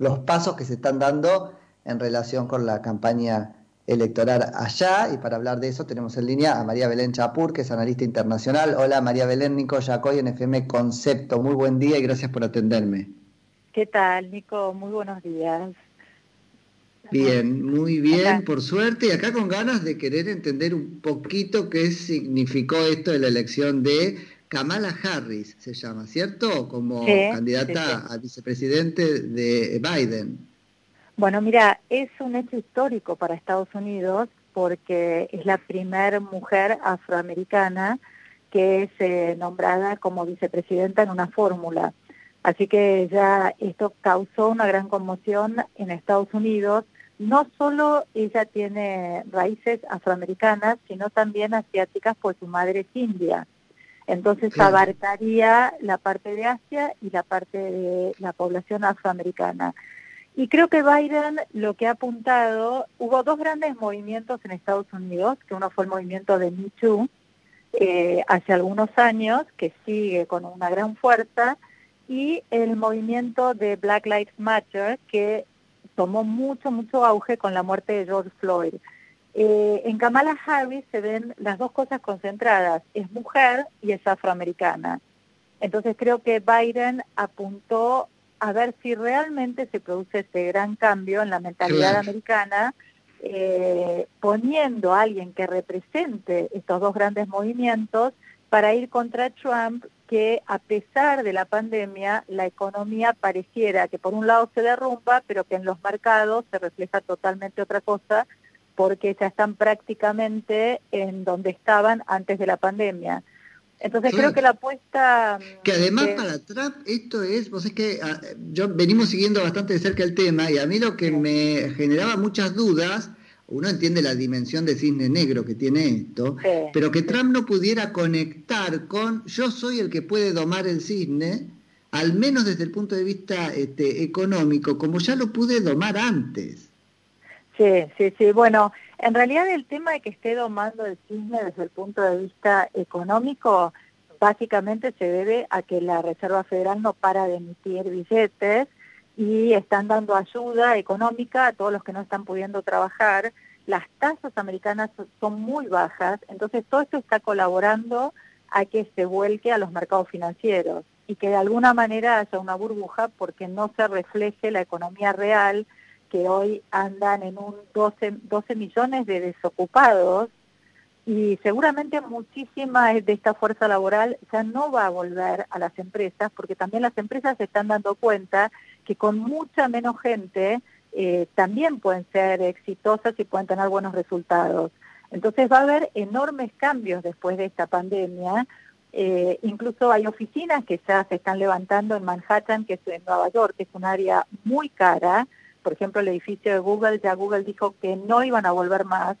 los pasos que se están dando en relación con la campaña electoral allá. Y para hablar de eso tenemos en línea a María Belén Chapur, que es analista internacional. Hola María Belén, Nico Yacoy en FM Concepto. Muy buen día y gracias por atenderme. ¿Qué tal, Nico? Muy buenos días. Bien, muy bien, por suerte, y acá con ganas de querer entender un poquito qué significó esto de la elección de Kamala Harris, se llama, ¿cierto? Como candidata a vicepresidente de Biden. Bueno, mira, es un hecho histórico para Estados Unidos porque es la primera mujer afroamericana que es eh, nombrada como vicepresidenta en una fórmula. Así que ya esto causó una gran conmoción en Estados Unidos no solo ella tiene raíces afroamericanas, sino también asiáticas, pues su madre es india. Entonces abarcaría la parte de Asia y la parte de la población afroamericana. Y creo que Biden lo que ha apuntado, hubo dos grandes movimientos en Estados Unidos, que uno fue el movimiento de Me Too, eh, hace algunos años, que sigue con una gran fuerza, y el movimiento de Black Lives Matter, que tomó mucho, mucho auge con la muerte de George Floyd. Eh, en Kamala Harris se ven las dos cosas concentradas, es mujer y es afroamericana. Entonces creo que Biden apuntó a ver si realmente se produce este gran cambio en la mentalidad americana, eh, poniendo a alguien que represente estos dos grandes movimientos para ir contra Trump que a pesar de la pandemia, la economía pareciera que por un lado se derrumba, pero que en los mercados se refleja totalmente otra cosa, porque ya están prácticamente en donde estaban antes de la pandemia. Entonces creo que la apuesta... Mm, que además para Trump esto es, vos es que ah, yo venimos siguiendo bastante de cerca el tema y a mí lo que me generaba muchas dudas uno entiende la dimensión de cisne negro que tiene esto, pero que Trump no pudiera conectar con yo soy el que puede domar el cisne, al menos desde el punto de vista este, económico, como ya lo pude domar antes. Sí, sí, sí. Bueno, en realidad el tema de que esté domando el cisne desde el punto de vista económico, básicamente se debe a que la Reserva Federal no para de emitir billetes y están dando ayuda económica a todos los que no están pudiendo trabajar. Las tasas americanas son muy bajas, entonces todo esto está colaborando a que se vuelque a los mercados financieros y que de alguna manera haya una burbuja porque no se refleje la economía real, que hoy andan en un 12, 12 millones de desocupados y seguramente muchísima de esta fuerza laboral ya no va a volver a las empresas porque también las empresas se están dando cuenta que con mucha menos gente eh, también pueden ser exitosas y pueden tener buenos resultados. Entonces va a haber enormes cambios después de esta pandemia. Eh, incluso hay oficinas que ya se están levantando en Manhattan, que es en Nueva York, que es un área muy cara. Por ejemplo, el edificio de Google, ya Google dijo que no iban a volver más.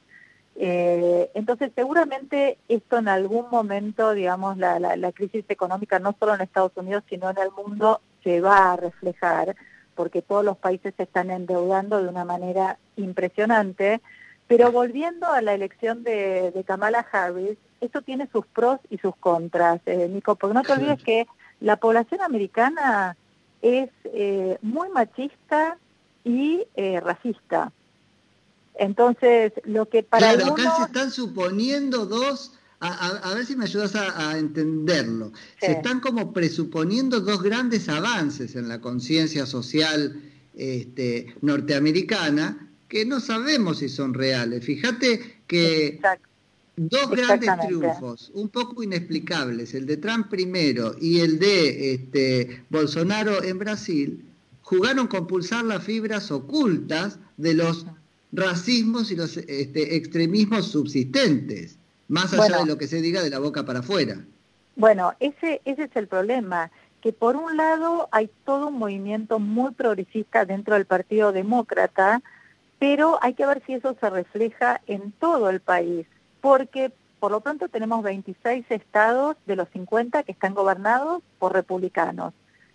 Eh, entonces, seguramente esto en algún momento, digamos, la, la crisis económica, no solo en Estados Unidos, sino en el mundo, se va a reflejar, porque todos los países se están endeudando de una manera impresionante. Pero volviendo a la elección de, Kamala Harris, esto tiene sus pros y sus contras, eh, Nico, porque no te olvides que la población americana es eh, muy machista y eh, racista. Entonces, lo que para claro, acá se están suponiendo dos a, ver si me ayudas a, entenderlo. Se están como presuponiendo dos grandes avances en la conciencia social este, norteamericana que no sabemos si son reales. Fíjate que dos grandes triunfos, un poco inexplicables, el de Trump primero y el de este, Bolsonaro en Brasil, jugaron con pulsar las fibras ocultas de los racismos y los este, extremismos subsistentes más allá de lo que se diga de la boca para afuera. Bueno, ese, ese es el problema, que por un lado hay todo un movimiento muy progresista dentro del Partido Demócrata, pero hay que ver si eso se refleja en todo el país, porque por lo pronto tenemos 26 estados de los 50 que están gobernados por republicanos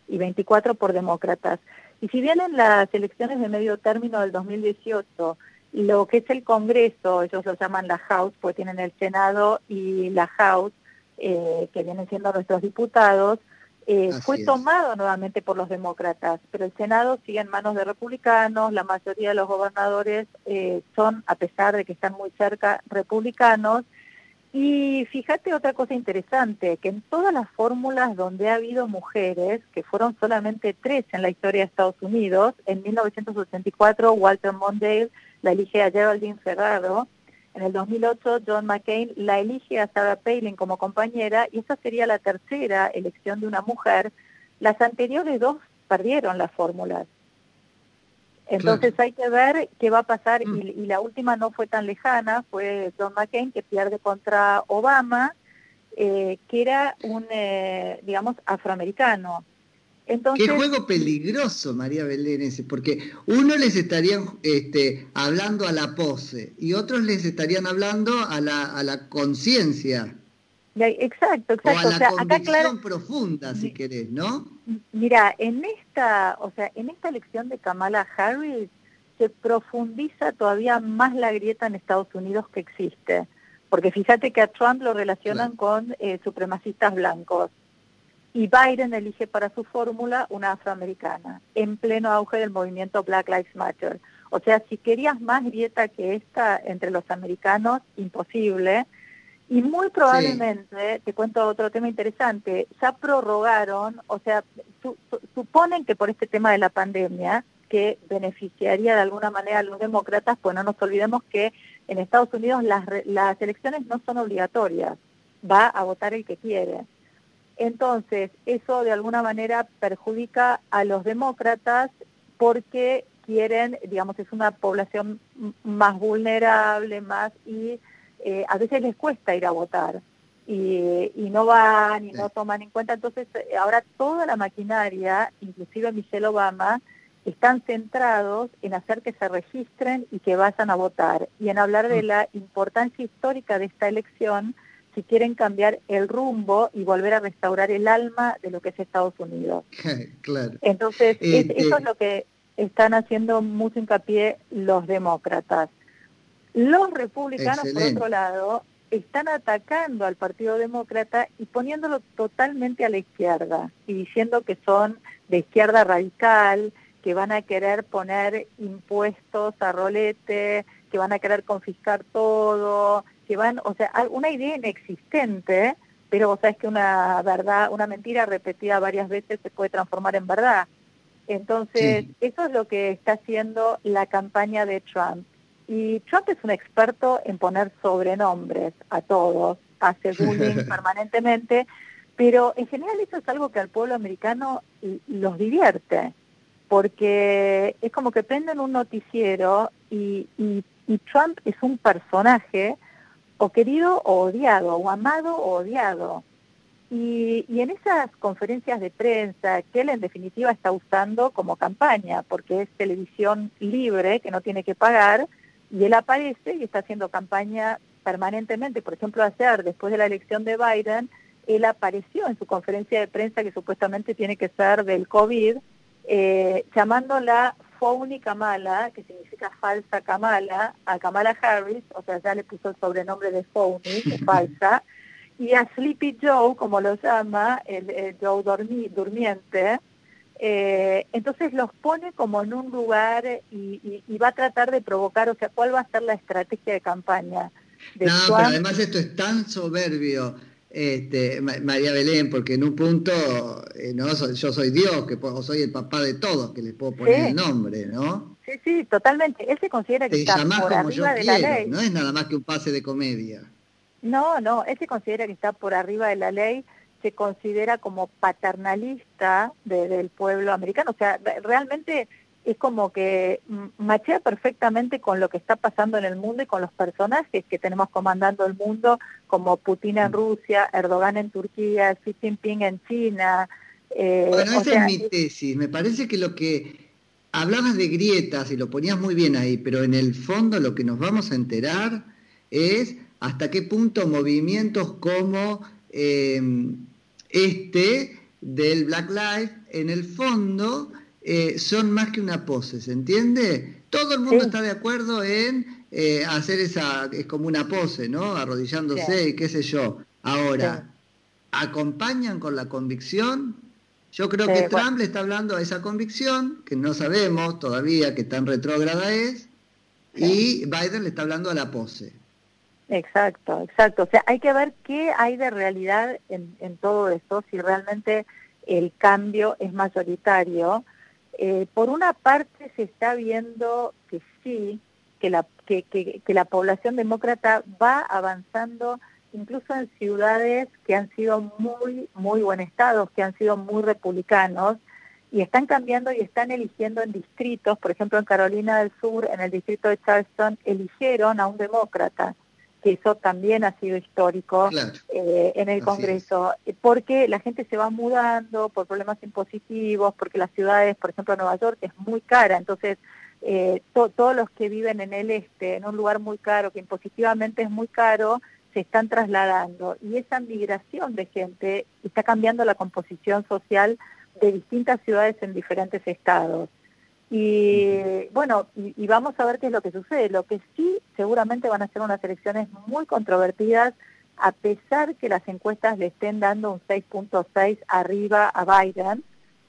y 24 por demócratas. Y si bien en las elecciones de medio término del 2018 lo que es el Congreso, ellos lo llaman la House, pues tienen el Senado y la House, eh, que vienen siendo nuestros diputados, eh, fue tomado nuevamente por los demócratas, pero el Senado sigue en manos de republicanos, la mayoría de los gobernadores eh, son, a pesar de que están muy cerca, republicanos. Y fíjate otra cosa interesante, que en todas las fórmulas donde ha habido mujeres, que fueron solamente tres en la historia de Estados Unidos, en 1984 Walter Mondale la elige a Geraldine Ferraro, en el 2008, John McCain la elige a Sarah Palin como compañera y esa sería la tercera elección de una mujer. Las anteriores dos perdieron las fórmulas. Entonces hay que ver qué va a pasar mm. y, la última no fue tan lejana, fue John McCain que pierde contra Obama, eh, que era un, eh, digamos, afroamericano. Qué juego peligroso, María Belén, ese, porque uno les estarían este, hablando a la pose y otros les estarían hablando a la, a la conciencia. Exacto, exacto. O a la convicción profunda, si querés, ¿no? Mira, en esta, o sea, en esta elección de Kamala Harris se profundiza todavía más la grieta en Estados Unidos que existe. Porque fíjate que a Trump lo relacionan con eh, supremacistas blancos y Biden elige para su fórmula una afroamericana, en pleno auge del movimiento Black Lives Matter. O sea, si querías más grieta que esta entre los americanos, imposible. Y muy probablemente, te cuento otro tema interesante, ya prorrogaron, o sea, suponen que por este tema de la pandemia, que beneficiaría de alguna manera a los demócratas, pues no nos olvidemos que en Estados Unidos las, las elecciones no son obligatorias, va a votar el que quiere. Entonces, eso de alguna manera perjudica a los demócratas porque quieren, digamos, es una población más vulnerable, más y eh, a veces les cuesta ir a votar y, no van y no toman en cuenta. Entonces, eh, ahora toda la maquinaria, inclusive Michelle Obama, están centrados en hacer que se registren y que vayan a votar y en hablar de mm. la importancia histórica de esta elección si quieren cambiar el rumbo y volver a restaurar el alma de lo que es Estados Unidos. claro. Entonces, eh, eso es lo que están haciendo mucho hincapié los demócratas. Los republicanos, por otro lado, están atacando al Partido Demócrata y poniéndolo totalmente a la izquierda y diciendo que son de izquierda radical, que van a querer poner impuestos a rolete, que van a querer confiscar todo, que van, o sea, una idea inexistente, pero vos sabés que una verdad, una mentira repetida varias veces se puede transformar en verdad. Entonces, eso es lo que está haciendo la campaña de Trump. Y Trump es un experto en poner sobrenombres a todos, hace bullying permanentemente, pero en general eso es algo que al pueblo americano los divierte, porque es como que prenden un noticiero y, y Trump es un personaje o querido o odiado, o amado o odiado. Y, en esas conferencias de prensa que él en definitiva está usando como campaña, porque es televisión libre que no tiene que pagar, y él aparece y está haciendo campaña permanentemente. Por ejemplo, ayer, después de la elección de Biden, él apareció en su conferencia de prensa que supuestamente tiene que ser del COVID, eh, llamándola Phony Kamala, que significa falsa Kamala, a Kamala Harris, o sea, ya le puso el sobrenombre de de falsa, y a Sleepy Joe, como lo llama, el, Joe durmiente, eh, entonces los pone como en un lugar y, va a tratar de provocar, o sea, ¿cuál va a ser la estrategia de campaña? De no, pero además esto es tan soberbio este, María Belén, porque en un punto eh, no yo soy Dios, que soy el papá de todos, que les puedo poner el nombre, ¿no? Sí, sí, totalmente. Él se considera que está por arriba de la ley. No es nada más que un pase de comedia. No, no, él se considera que está por arriba de la ley, se considera como paternalista del pueblo americano. O sea, realmente es como que machea perfectamente con lo que está pasando en el mundo y con los personajes que tenemos comandando el mundo, como Putin en mm. Rusia, Erdogan en Turquía, Xi Jinping en China. Eh, bueno, esa es mi tesis. Me parece que lo que hablabas de grietas y lo ponías muy bien ahí, pero en el fondo lo que nos vamos a enterar es hasta qué punto movimientos como eh, este del Black Lives, en el fondo eh, son más que una pose, ¿se entiende? Todo el mundo está de acuerdo en eh, hacer esa, es como una pose, ¿no? Arrodillándose y qué sé yo. Ahora, ¿acompañan con la convicción? Yo creo que Trump le está hablando a esa convicción, que no sabemos todavía qué tan retrógrada es, y Biden le está hablando a la pose. Exacto, exacto. O sea, hay que ver qué hay de realidad en, todo esto, si realmente el cambio es mayoritario. Eh, por una parte se está viendo que sí, que la, que, la población demócrata va avanzando incluso en ciudades que han sido muy, muy buen estado, que han sido muy republicanos, y están cambiando y están eligiendo en distritos, por ejemplo en Carolina del Sur, en el distrito de Charleston, eligieron a un demócrata, que eso también ha sido histórico eh, en el Congreso, porque la gente se va mudando por problemas impositivos, porque las ciudades, por ejemplo Nueva York, es muy cara, entonces eh, todos los que viven en el este, en un lugar muy caro, que impositivamente es muy caro, se están trasladando. Y esa migración de gente está cambiando la composición social de distintas ciudades en diferentes estados. Y bueno, y, vamos a ver qué es lo que sucede. Lo que sí seguramente van a ser unas elecciones muy controvertidas, a pesar que las encuestas le estén dando un 6.6 arriba a Biden,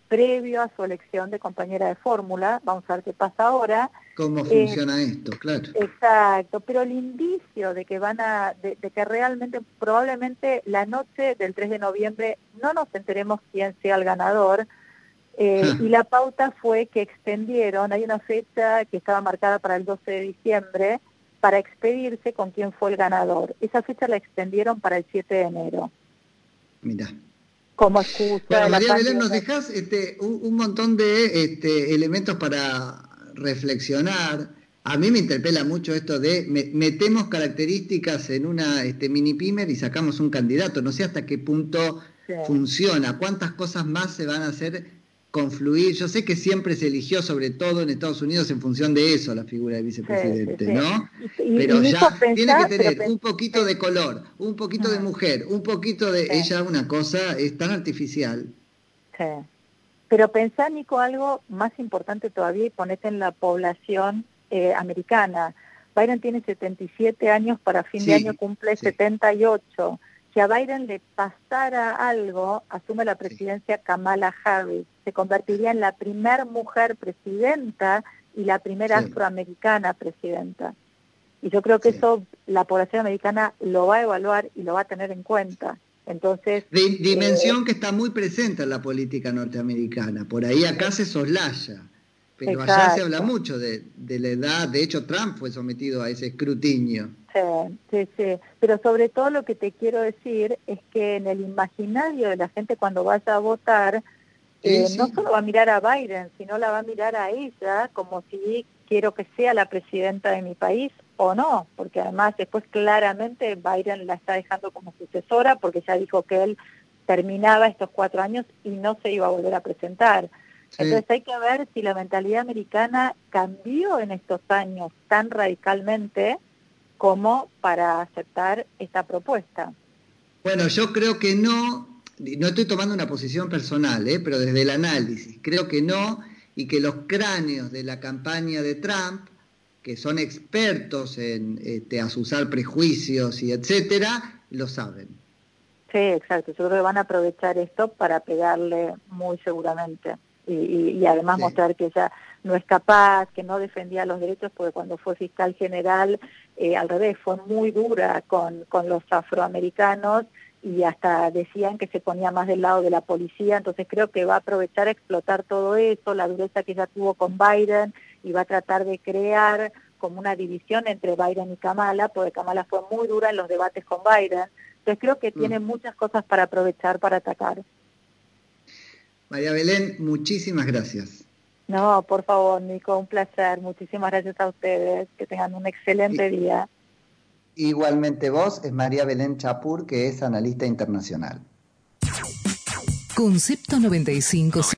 previo a su elección de compañera de fórmula. Vamos a ver qué pasa ahora. ¿Cómo funciona esto? Claro. Exacto, pero el indicio de que van a, de, que realmente, probablemente la noche del 3 de noviembre no nos enteremos quién sea el ganador. Eh, y la pauta fue que extendieron, hay una fecha que estaba marcada para el 12 de diciembre, para expedirse con quién fue el ganador. Esa fecha la extendieron para el 7 de enero. Mira como excusa. Bueno, María Belén, nos dejas este, un, montón de este, elementos para reflexionar. A mí me interpela mucho esto de metemos características en una este, mini pimer y sacamos un candidato. No sé hasta qué punto funciona, cuántas cosas más se van a hacer confluir. Yo sé que siempre se eligió, sobre todo en Estados Unidos, en función de eso la figura del vicepresidente, ¿no? pero ya tiene que tener un poquito de color, un poquito de mujer, un poquito de ella, una cosa es tan artificial. Sí. Pero pensá, Nico, algo más importante todavía y ponete en la población eh, americana. Biden tiene 77 años, para fin de año cumple 78 si a Biden le pasara algo, asume la presidencia Kamala Harris. Se convertiría en la primera mujer presidenta y la primera afroamericana presidenta. Y yo creo que eso la población americana lo va a evaluar y lo va a tener en cuenta. Entonces, dimensión eh, que está muy presente en la política norteamericana. Por ahí acá se soslaya. Pero allá se habla mucho de, de, la edad, de hecho Trump fue sometido a ese escrutinio. Sí, sí, sí, pero sobre todo lo que te quiero decir es que en el imaginario de la gente cuando vaya a votar, eh, no solo va a mirar a Biden, sino la va a mirar a ella como si quiero que sea la presidenta de mi país o no, porque además después claramente Biden la está dejando como sucesora porque ya dijo que él terminaba estos cuatro años y no se iba a volver a presentar. Entonces hay que ver si la mentalidad americana cambió en estos años tan radicalmente como para aceptar esta propuesta. Bueno, yo creo que no, no estoy tomando una posición personal, ¿eh? pero desde el análisis, creo que no, y que los cráneos de la campaña de Trump, que son expertos en este, asusar prejuicios y etcétera, lo saben. Sí, exacto. Yo creo que van a aprovechar esto para pegarle muy seguramente y, además mostrar que ella no es capaz, que no defendía los derechos, porque cuando fue fiscal general, eh, al revés, fue muy dura con, con los afroamericanos y hasta decían que se ponía más del lado de la policía, entonces creo que va a aprovechar a explotar todo eso, la dureza que ya tuvo con Biden y va a tratar de crear como una división entre Biden y Kamala, porque Kamala fue muy dura en los debates con Biden, entonces creo que tiene mm. muchas cosas para aprovechar para atacar. María Belén, muchísimas gracias. No, por favor, Nico, un placer. Muchísimas gracias a ustedes. Que tengan un excelente día. Igualmente vos, es María Belén Chapur, que es analista internacional. Concepto 95.